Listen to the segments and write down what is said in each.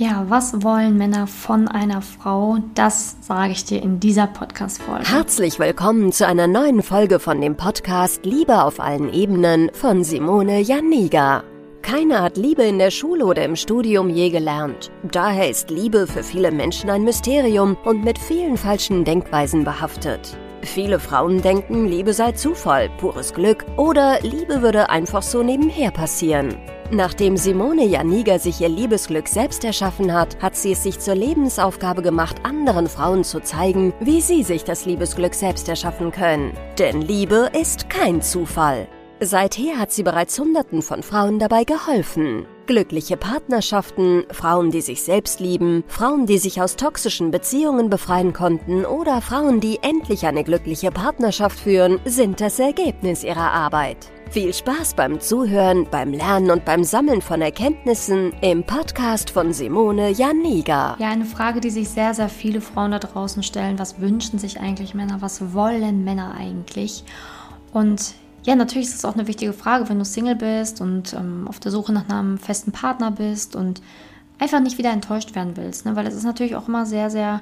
Ja, was wollen Männer von einer Frau? Das sage ich dir in dieser Podcast-Folge. Herzlich willkommen zu einer neuen Folge von dem Podcast Liebe auf allen Ebenen von Simone Janiga. Keiner hat Liebe in der Schule oder im Studium je gelernt. Daher ist Liebe für viele Menschen ein Mysterium und mit vielen falschen Denkweisen behaftet. Viele Frauen denken, Liebe sei Zufall, pures Glück oder Liebe würde einfach so nebenher passieren. Nachdem Simone Janiga sich ihr Liebesglück selbst erschaffen hat, hat sie es sich zur Lebensaufgabe gemacht, anderen Frauen zu zeigen, wie sie sich das Liebesglück selbst erschaffen können. Denn Liebe ist kein Zufall. Seither hat sie bereits Hunderten von Frauen dabei geholfen. Glückliche Partnerschaften, Frauen, die sich selbst lieben, Frauen, die sich aus toxischen Beziehungen befreien konnten oder Frauen, die endlich eine glückliche Partnerschaft führen, sind das Ergebnis ihrer Arbeit. Viel Spaß beim Zuhören, beim Lernen und beim Sammeln von Erkenntnissen im Podcast von Simone Janiga. Ja, eine Frage, die sich sehr, sehr viele Frauen da draußen stellen. Was wünschen sich eigentlich Männer? Was wollen Männer eigentlich? Und ja, natürlich ist es auch eine wichtige Frage, wenn du Single bist und ähm, auf der Suche nach einem festen Partner bist und einfach nicht wieder enttäuscht werden willst. Ne? Weil es ist natürlich auch immer sehr, sehr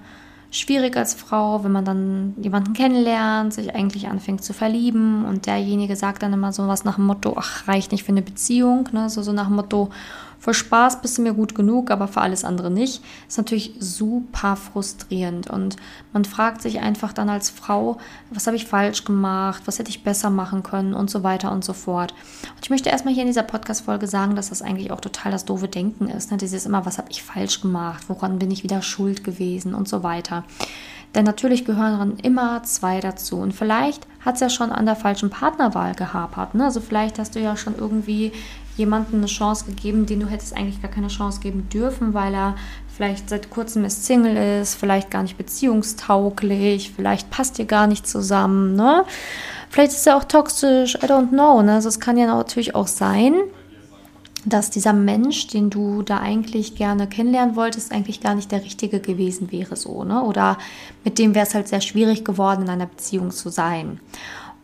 schwierig als Frau, wenn man dann jemanden kennenlernt, sich eigentlich anfängt zu verlieben und derjenige sagt dann immer so was nach dem Motto, ach, reicht nicht für eine Beziehung, ne? so, so nach dem Motto, für Spaß bist du mir gut genug, aber für alles andere nicht. Ist natürlich super frustrierend und man fragt sich einfach dann als Frau, was habe ich falsch gemacht, was hätte ich besser machen können und so weiter und so fort. Und ich möchte erstmal hier in dieser Podcast-Folge sagen, dass das eigentlich auch total das doofe Denken ist. Ne? Dieses immer, was habe ich falsch gemacht, woran bin ich wieder schuld gewesen und so weiter. Denn natürlich gehören immer zwei dazu. Und vielleicht hat es ja schon an der falschen Partnerwahl gehapert. Ne? Also vielleicht hast du ja schon irgendwie jemandem eine Chance gegeben, den du hättest eigentlich gar keine Chance geben dürfen, weil er vielleicht seit kurzem ist Single ist, vielleicht gar nicht beziehungstauglich, vielleicht passt ihr gar nicht zusammen, ne? Vielleicht ist er auch toxisch, I don't know, ne? Also es kann ja natürlich auch sein, dass dieser Mensch, den du da eigentlich gerne kennenlernen wolltest, eigentlich gar nicht der richtige gewesen wäre, so, ne? Oder mit dem wäre es halt sehr schwierig geworden, in einer Beziehung zu sein.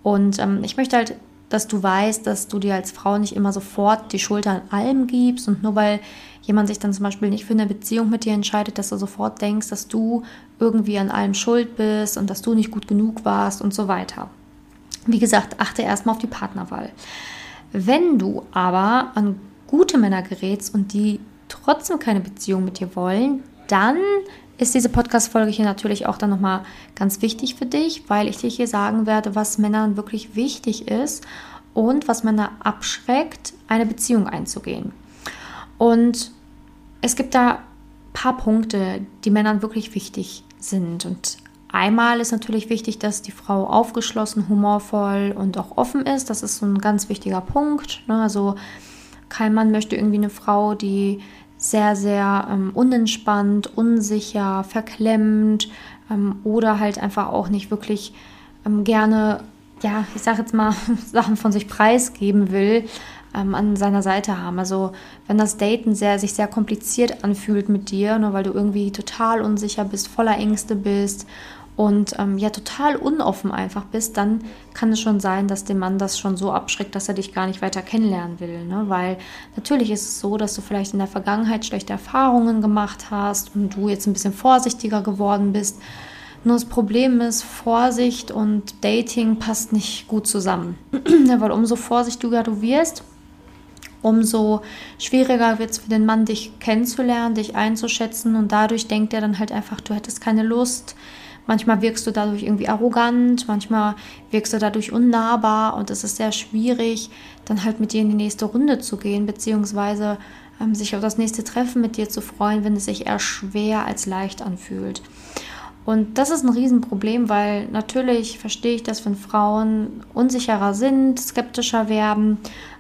Und ähm, ich möchte halt dass du weißt, dass du dir als Frau nicht immer sofort die Schuld an allem gibst und nur weil jemand sich dann zum Beispiel nicht für eine Beziehung mit dir entscheidet, dass du sofort denkst, dass du irgendwie an allem schuld bist und dass du nicht gut genug warst und so weiter. Wie gesagt, achte erstmal auf die Partnerwahl. Wenn du aber an gute Männer gerätst und die trotzdem keine Beziehung mit dir wollen, dann ist diese Podcast-Folge hier natürlich auch dann nochmal ganz wichtig für dich, weil ich dir hier sagen werde, was Männern wirklich wichtig ist und was Männer abschreckt, eine Beziehung einzugehen. Und es gibt da ein paar Punkte, die Männern wirklich wichtig sind. Und einmal ist natürlich wichtig, dass die Frau aufgeschlossen, humorvoll und auch offen ist. Das ist so ein ganz wichtiger Punkt. Ne? Also kein Mann möchte irgendwie eine Frau, die sehr, sehr ähm, unentspannt, unsicher, verklemmt ähm, oder halt einfach auch nicht wirklich ähm, gerne, ja, ich sag jetzt mal, Sachen von sich preisgeben will, ähm, an seiner Seite haben. Also wenn das Daten sehr, sich sehr kompliziert anfühlt mit dir, nur weil du irgendwie total unsicher bist, voller Ängste bist und ähm, ja total unoffen einfach bist, dann kann es schon sein, dass dem Mann das schon so abschreckt, dass er dich gar nicht weiter kennenlernen will. Ne? Weil natürlich ist es so, dass du vielleicht in der Vergangenheit schlechte Erfahrungen gemacht hast und du jetzt ein bisschen vorsichtiger geworden bist. Nur das Problem ist, Vorsicht und Dating passt nicht gut zusammen. Weil umso vorsichtiger du wirst, umso schwieriger wird es für den Mann, dich kennenzulernen, dich einzuschätzen und dadurch denkt er dann halt einfach, du hättest keine Lust, Manchmal wirkst du dadurch irgendwie arrogant, manchmal wirkst du dadurch unnahbar und es ist sehr schwierig, dann halt mit dir in die nächste Runde zu gehen, beziehungsweise ähm, sich auf das nächste Treffen mit dir zu freuen, wenn es sich eher schwer als leicht anfühlt. Und das ist ein Riesenproblem, weil natürlich verstehe ich das, wenn Frauen unsicherer sind, skeptischer werden.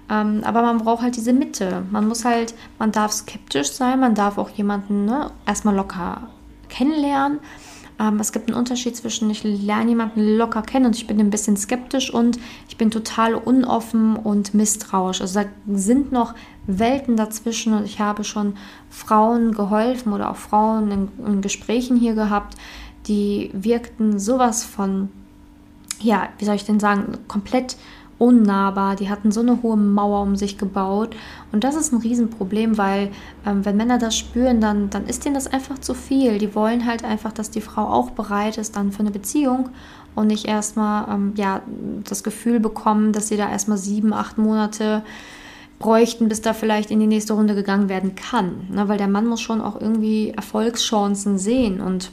Ähm, aber man braucht halt diese Mitte. Man muss halt, man darf skeptisch sein, man darf auch jemanden ne, erstmal locker kennenlernen. Ähm, es gibt einen Unterschied zwischen, ich lerne jemanden locker kennen und ich bin ein bisschen skeptisch und ich bin total unoffen und misstrauisch. Also da sind noch Welten dazwischen und ich habe schon Frauen geholfen oder auch Frauen in, in Gesprächen hier gehabt, die wirkten sowas von, ja, wie soll ich denn sagen, komplett unnahbar, die hatten so eine hohe Mauer um sich gebaut. Und das ist ein Riesenproblem, weil ähm, wenn Männer das spüren, dann, dann ist denen das einfach zu viel. Die wollen halt einfach, dass die Frau auch bereit ist dann für eine Beziehung und nicht erstmal ähm, ja, das Gefühl bekommen, dass sie da erstmal sieben, acht Monate bräuchten, bis da vielleicht in die nächste Runde gegangen werden kann. Ne? Weil der Mann muss schon auch irgendwie Erfolgschancen sehen und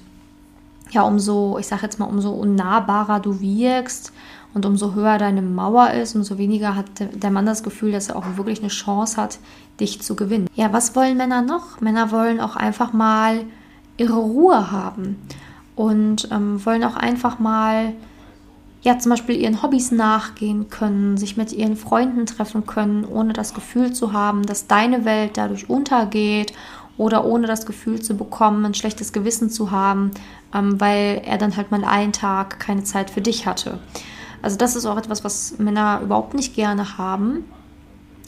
ja, umso, ich sag jetzt mal, umso unnahbarer du wirkst und umso höher deine Mauer ist, umso weniger hat der Mann das Gefühl, dass er auch wirklich eine Chance hat, dich zu gewinnen. Ja, was wollen Männer noch? Männer wollen auch einfach mal ihre Ruhe haben und ähm, wollen auch einfach mal ja zum Beispiel ihren Hobbys nachgehen können, sich mit ihren Freunden treffen können, ohne das Gefühl zu haben, dass deine Welt dadurch untergeht oder ohne das Gefühl zu bekommen, ein schlechtes Gewissen zu haben, ähm, weil er dann halt mal einen Tag keine Zeit für dich hatte. Also das ist auch etwas, was Männer überhaupt nicht gerne haben.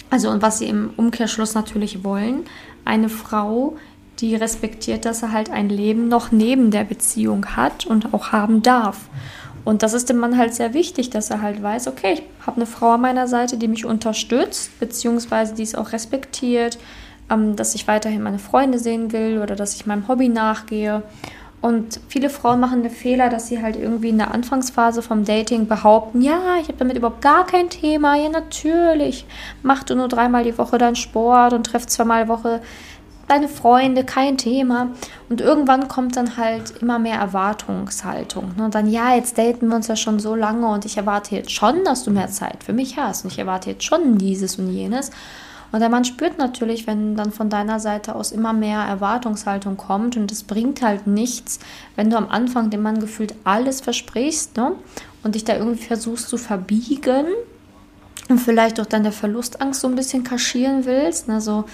Also und was sie im Umkehrschluss natürlich wollen, eine Frau, die respektiert, dass er halt ein Leben noch neben der Beziehung hat und auch haben darf. Und das ist dem Mann halt sehr wichtig, dass er halt weiß, okay, ich habe eine Frau an meiner Seite, die mich unterstützt, beziehungsweise die es auch respektiert, ähm, dass ich weiterhin meine Freunde sehen will oder dass ich meinem Hobby nachgehe. Und viele Frauen machen den Fehler, dass sie halt irgendwie in der Anfangsphase vom Dating behaupten, ja, ich habe damit überhaupt gar kein Thema, ja natürlich, mach du nur dreimal die Woche deinen Sport und treff zweimal die Woche deine Freunde, kein Thema. Und irgendwann kommt dann halt immer mehr Erwartungshaltung. Ne? Und dann, ja, jetzt daten wir uns ja schon so lange und ich erwarte jetzt schon, dass du mehr Zeit für mich hast. Und ich erwarte jetzt schon dieses und jenes. Und der Mann spürt natürlich, wenn dann von deiner Seite aus immer mehr Erwartungshaltung kommt und es bringt halt nichts, wenn du am Anfang dem Mann gefühlt alles versprichst ne? und dich da irgendwie versuchst zu verbiegen und vielleicht auch dann der Verlustangst so ein bisschen kaschieren willst. Ne? So,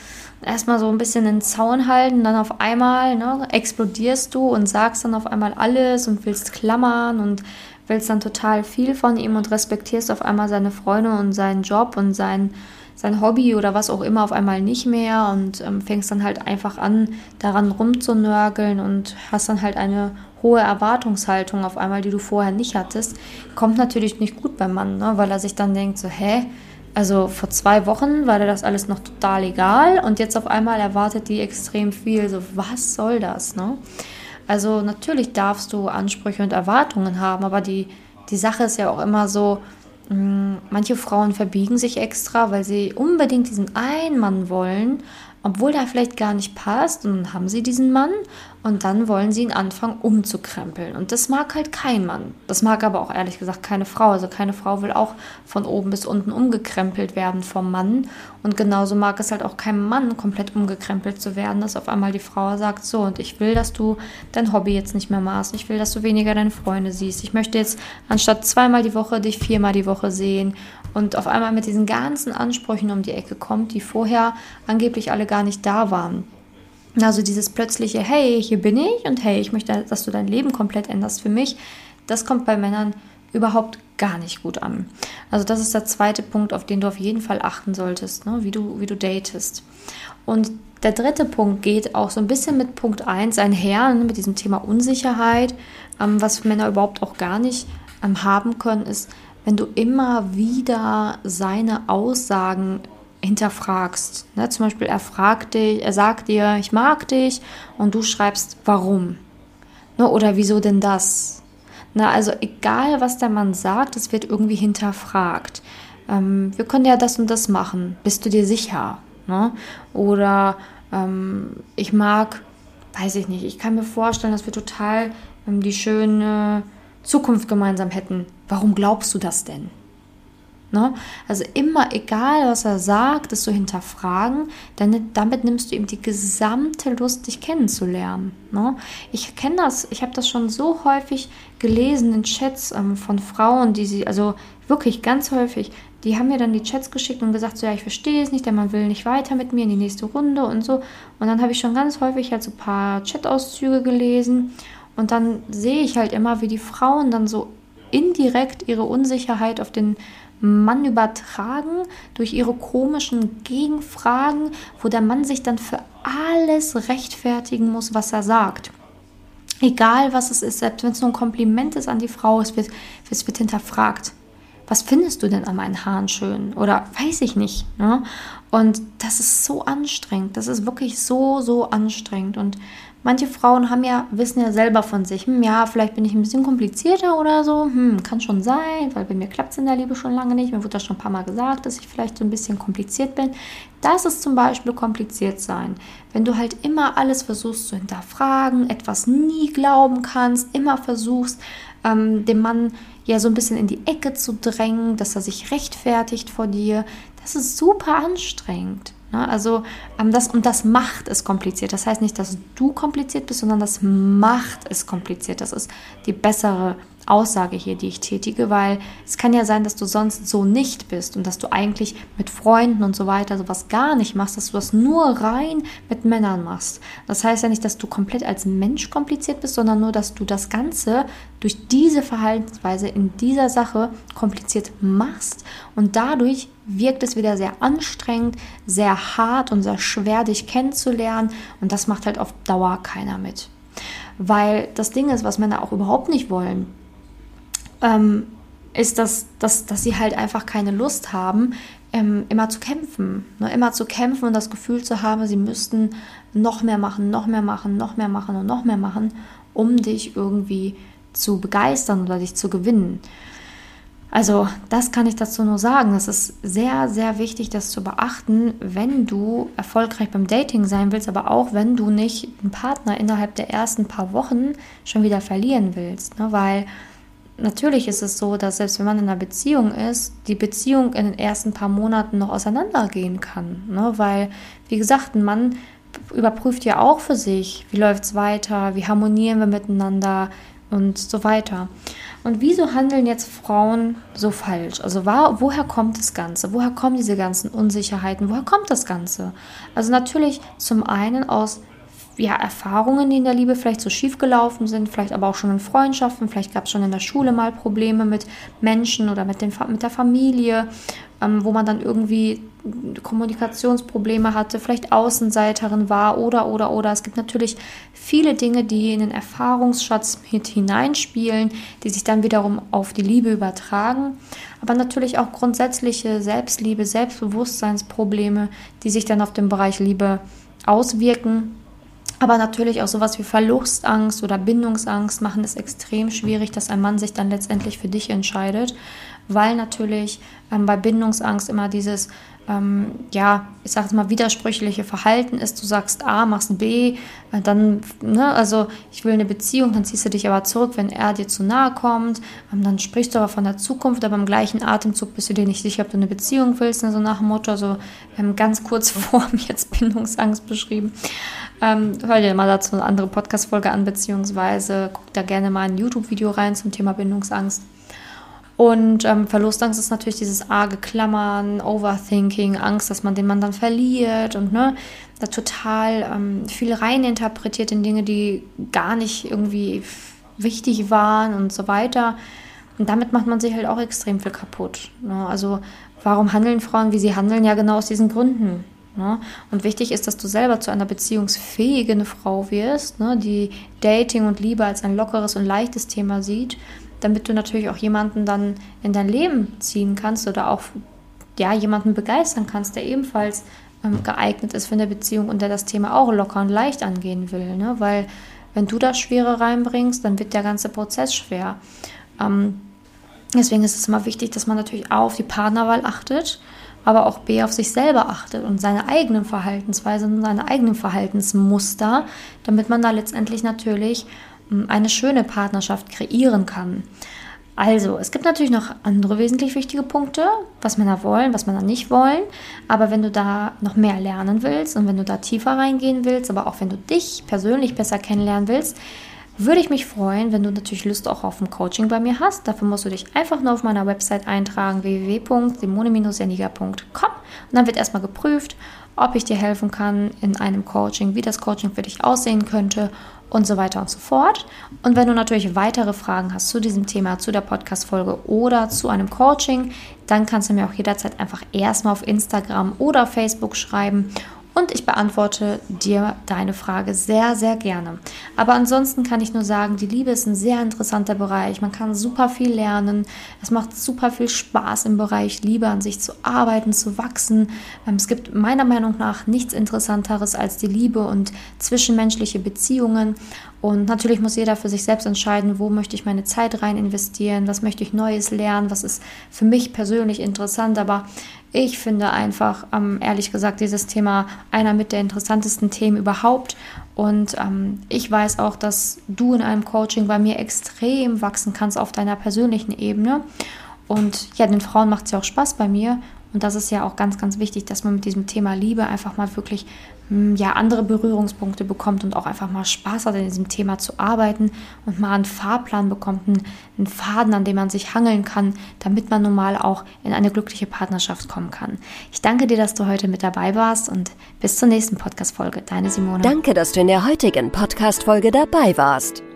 erstmal so ein bisschen den Zaun halten, dann auf einmal ne, explodierst du und sagst dann auf einmal alles und willst klammern und willst dann total viel von ihm und respektierst auf einmal seine Freunde und seinen Job und sein, sein Hobby oder was auch immer auf einmal nicht mehr und ähm, fängst dann halt einfach an, daran rumzunörgeln und hast dann halt eine hohe Erwartungshaltung auf einmal, die du vorher nicht hattest, kommt natürlich nicht gut beim Mann, ne? weil er sich dann denkt so, hä, also vor zwei Wochen war das alles noch total egal und jetzt auf einmal erwartet die extrem viel. So, was soll das? Ne? Also natürlich darfst du Ansprüche und Erwartungen haben, aber die, die Sache ist ja auch immer so, manche Frauen verbiegen sich extra, weil sie unbedingt diesen einen Mann wollen, obwohl der vielleicht gar nicht passt. Und dann haben sie diesen Mann und dann wollen sie ihn anfangen umzukrempeln. Und das mag halt kein Mann. Das mag aber auch ehrlich gesagt keine Frau. Also keine Frau will auch von oben bis unten umgekrempelt werden vom Mann. Und genauso mag es halt auch kein Mann komplett umgekrempelt zu werden, dass auf einmal die Frau sagt, so, und ich will, dass du dein Hobby jetzt nicht mehr machst. Ich will, dass du weniger deine Freunde siehst. Ich möchte jetzt anstatt zweimal die Woche dich viermal die Woche sehen. Und auf einmal mit diesen ganzen Ansprüchen um die Ecke kommt, die vorher angeblich alle gar nicht da waren. Also dieses plötzliche, hey, hier bin ich und hey, ich möchte, dass du dein Leben komplett änderst für mich, das kommt bei Männern überhaupt gar nicht gut an. Also das ist der zweite Punkt, auf den du auf jeden Fall achten solltest, ne? wie, du, wie du datest. Und der dritte Punkt geht auch so ein bisschen mit Punkt 1 einher, ne? mit diesem Thema Unsicherheit. Ähm, was Männer überhaupt auch gar nicht ähm, haben können, ist, wenn du immer wieder seine Aussagen hinterfragst. Ne? Zum Beispiel, er fragt dich, er sagt dir, ich mag dich und du schreibst, warum? Ne? Oder wieso denn das? Na, also egal, was der Mann sagt, es wird irgendwie hinterfragt. Ähm, wir können ja das und das machen. Bist du dir sicher? Ne? Oder ähm, ich mag, weiß ich nicht, ich kann mir vorstellen, dass wir total ähm, die schöne Zukunft gemeinsam hätten. Warum glaubst du das denn? Ne? Also immer, egal was er sagt, es zu hinterfragen, denn damit nimmst du ihm die gesamte Lust, dich kennenzulernen. Ne? Ich kenne das, ich habe das schon so häufig gelesen in Chats ähm, von Frauen, die sie, also wirklich ganz häufig, die haben mir dann die Chats geschickt und gesagt, so ja, ich verstehe es nicht, der Mann will nicht weiter mit mir in die nächste Runde und so. Und dann habe ich schon ganz häufig halt so ein paar Chatauszüge gelesen und dann sehe ich halt immer, wie die Frauen dann so indirekt ihre Unsicherheit auf den Mann übertragen durch ihre komischen Gegenfragen, wo der Mann sich dann für alles rechtfertigen muss, was er sagt. Egal was es ist, selbst wenn es nur ein Kompliment ist an die Frau, es wird, es wird hinterfragt. was findest du denn an meinen Haaren schön? Oder weiß ich nicht. Ne? Und das ist so anstrengend. Das ist wirklich so, so anstrengend. Und manche Frauen haben ja, wissen ja selber von sich, hm, ja, vielleicht bin ich ein bisschen komplizierter oder so. Hm, kann schon sein, weil bei mir klappt es in der Liebe schon lange nicht. Mir wurde das schon ein paar Mal gesagt, dass ich vielleicht so ein bisschen kompliziert bin. Das ist zum Beispiel kompliziert sein. Wenn du halt immer alles versuchst zu hinterfragen, etwas nie glauben kannst, immer versuchst, ähm, dem Mann ja so ein bisschen in die Ecke zu drängen, dass er sich rechtfertigt vor dir, das ist super anstrengend. Ne? Also ähm, das und das macht es kompliziert. Das heißt nicht, dass du kompliziert bist, sondern das macht es kompliziert. Das ist die bessere Aussage hier, die ich tätige, weil es kann ja sein, dass du sonst so nicht bist und dass du eigentlich mit Freunden und so weiter sowas gar nicht machst, dass du das nur rein mit Männern machst. Das heißt ja nicht, dass du komplett als Mensch kompliziert bist, sondern nur, dass du das Ganze durch diese Verhaltensweise in dieser Sache kompliziert machst und dadurch wirkt es wieder sehr anstrengend, sehr hart und sehr schwer, dich kennenzulernen und das macht halt auf Dauer keiner mit. Weil das Ding ist, was Männer auch überhaupt nicht wollen, ähm, ist, dass, dass, dass sie halt einfach keine Lust haben, ähm, immer zu kämpfen. Ne? Immer zu kämpfen und das Gefühl zu haben, sie müssten noch mehr machen, noch mehr machen, noch mehr machen und noch mehr machen, um dich irgendwie zu begeistern oder dich zu gewinnen. Also das kann ich dazu nur sagen. Es ist sehr, sehr wichtig, das zu beachten, wenn du erfolgreich beim Dating sein willst, aber auch wenn du nicht einen Partner innerhalb der ersten paar Wochen schon wieder verlieren willst. Ne? Weil natürlich ist es so, dass selbst wenn man in einer Beziehung ist, die Beziehung in den ersten paar Monaten noch auseinandergehen kann. Ne? Weil, wie gesagt, ein Mann überprüft ja auch für sich, wie läuft es weiter, wie harmonieren wir miteinander und so weiter. Und wieso handeln jetzt Frauen so falsch? Also woher kommt das Ganze? Woher kommen diese ganzen Unsicherheiten? Woher kommt das Ganze? Also natürlich zum einen aus ja, Erfahrungen, die in der Liebe vielleicht so schief gelaufen sind, vielleicht aber auch schon in Freundschaften, vielleicht gab es schon in der Schule mal Probleme mit Menschen oder mit, den, mit der Familie, ähm, wo man dann irgendwie Kommunikationsprobleme hatte, vielleicht Außenseiterin war oder, oder, oder. Es gibt natürlich viele Dinge, die in den Erfahrungsschatz mit hineinspielen, die sich dann wiederum auf die Liebe übertragen. Aber natürlich auch grundsätzliche Selbstliebe, Selbstbewusstseinsprobleme, die sich dann auf den Bereich Liebe auswirken aber natürlich auch sowas wie Verlustangst oder Bindungsangst machen es extrem schwierig, dass ein Mann sich dann letztendlich für dich entscheidet, weil natürlich ähm, bei Bindungsangst immer dieses ähm, ja, ich sage es mal, widersprüchliche Verhalten ist. Du sagst A, machst B, äh, dann, ne, also ich will eine Beziehung, dann ziehst du dich aber zurück, wenn er dir zu nahe kommt. Ähm, dann sprichst du aber von der Zukunft, aber im gleichen Atemzug bist du dir nicht sicher, ob du eine Beziehung willst, ne, so nach dem Motto, so ähm, ganz kurz vor mir jetzt Bindungsangst beschrieben. Ähm, hör dir mal dazu eine andere Podcast-Folge an, beziehungsweise guck da gerne mal ein YouTube-Video rein zum Thema Bindungsangst. Und ähm, Verlustangst ist natürlich dieses arge Klammern, Overthinking, Angst, dass man den Mann dann verliert und ne, da total ähm, viel reininterpretiert in Dinge, die gar nicht irgendwie wichtig waren und so weiter. Und damit macht man sich halt auch extrem viel kaputt. Ne? Also warum handeln Frauen, wie sie handeln? Ja, genau aus diesen Gründen. Ne? Und wichtig ist, dass du selber zu einer beziehungsfähigen Frau wirst, ne? die Dating und Liebe als ein lockeres und leichtes Thema sieht damit du natürlich auch jemanden dann in dein Leben ziehen kannst oder auch ja, jemanden begeistern kannst, der ebenfalls ähm, geeignet ist für eine Beziehung und der das Thema auch locker und leicht angehen will. Ne? Weil wenn du das Schwere reinbringst, dann wird der ganze Prozess schwer. Ähm, deswegen ist es immer wichtig, dass man natürlich A auf die Partnerwahl achtet, aber auch B auf sich selber achtet und seine eigenen Verhaltensweisen und seine eigenen Verhaltensmuster, damit man da letztendlich natürlich eine schöne Partnerschaft kreieren kann. Also, es gibt natürlich noch andere wesentlich wichtige Punkte, was Männer wollen, was Männer nicht wollen. Aber wenn du da noch mehr lernen willst und wenn du da tiefer reingehen willst, aber auch wenn du dich persönlich besser kennenlernen willst, würde ich mich freuen, wenn du natürlich Lust auch auf ein Coaching bei mir hast. Dafür musst du dich einfach nur auf meiner Website eintragen, www.simone-janiga.com. Und dann wird erstmal geprüft, ob ich dir helfen kann in einem Coaching, wie das Coaching für dich aussehen könnte und so weiter und so fort. Und wenn du natürlich weitere Fragen hast zu diesem Thema, zu der Podcast-Folge oder zu einem Coaching, dann kannst du mir auch jederzeit einfach erstmal auf Instagram oder Facebook schreiben und ich beantworte dir deine Frage sehr, sehr gerne. Aber ansonsten kann ich nur sagen, die Liebe ist ein sehr interessanter Bereich. Man kann super viel lernen. Es macht super viel Spaß im Bereich Liebe an sich zu arbeiten, zu wachsen. Ähm, es gibt meiner Meinung nach nichts Interessanteres als die Liebe und zwischenmenschliche Beziehungen. Und natürlich muss jeder für sich selbst entscheiden, wo möchte ich meine Zeit rein investieren, was möchte ich Neues lernen, was ist für mich persönlich interessant. Aber ich finde einfach, ähm, ehrlich gesagt, dieses Thema einer mit der interessantesten Themen überhaupt. Und ähm, ich weiß auch, dass du in einem Coaching bei mir extrem wachsen kannst auf deiner persönlichen Ebene. Und ja, den Frauen macht es ja auch Spaß bei mir. Und das ist ja auch ganz, ganz wichtig, dass man mit diesem Thema Liebe einfach mal wirklich ja, andere Berührungspunkte bekommt und auch einfach mal Spaß hat, in diesem Thema zu arbeiten und mal einen Fahrplan bekommt, einen, Faden, an dem man sich hangeln kann, damit man normal auch in eine glückliche Partnerschaft kommen kann. Ich danke dir, dass du heute mit dabei warst und bis zur nächsten Podcast-Folge. Deine Simone. Danke, dass du in der heutigen Podcast-Folge dabei warst.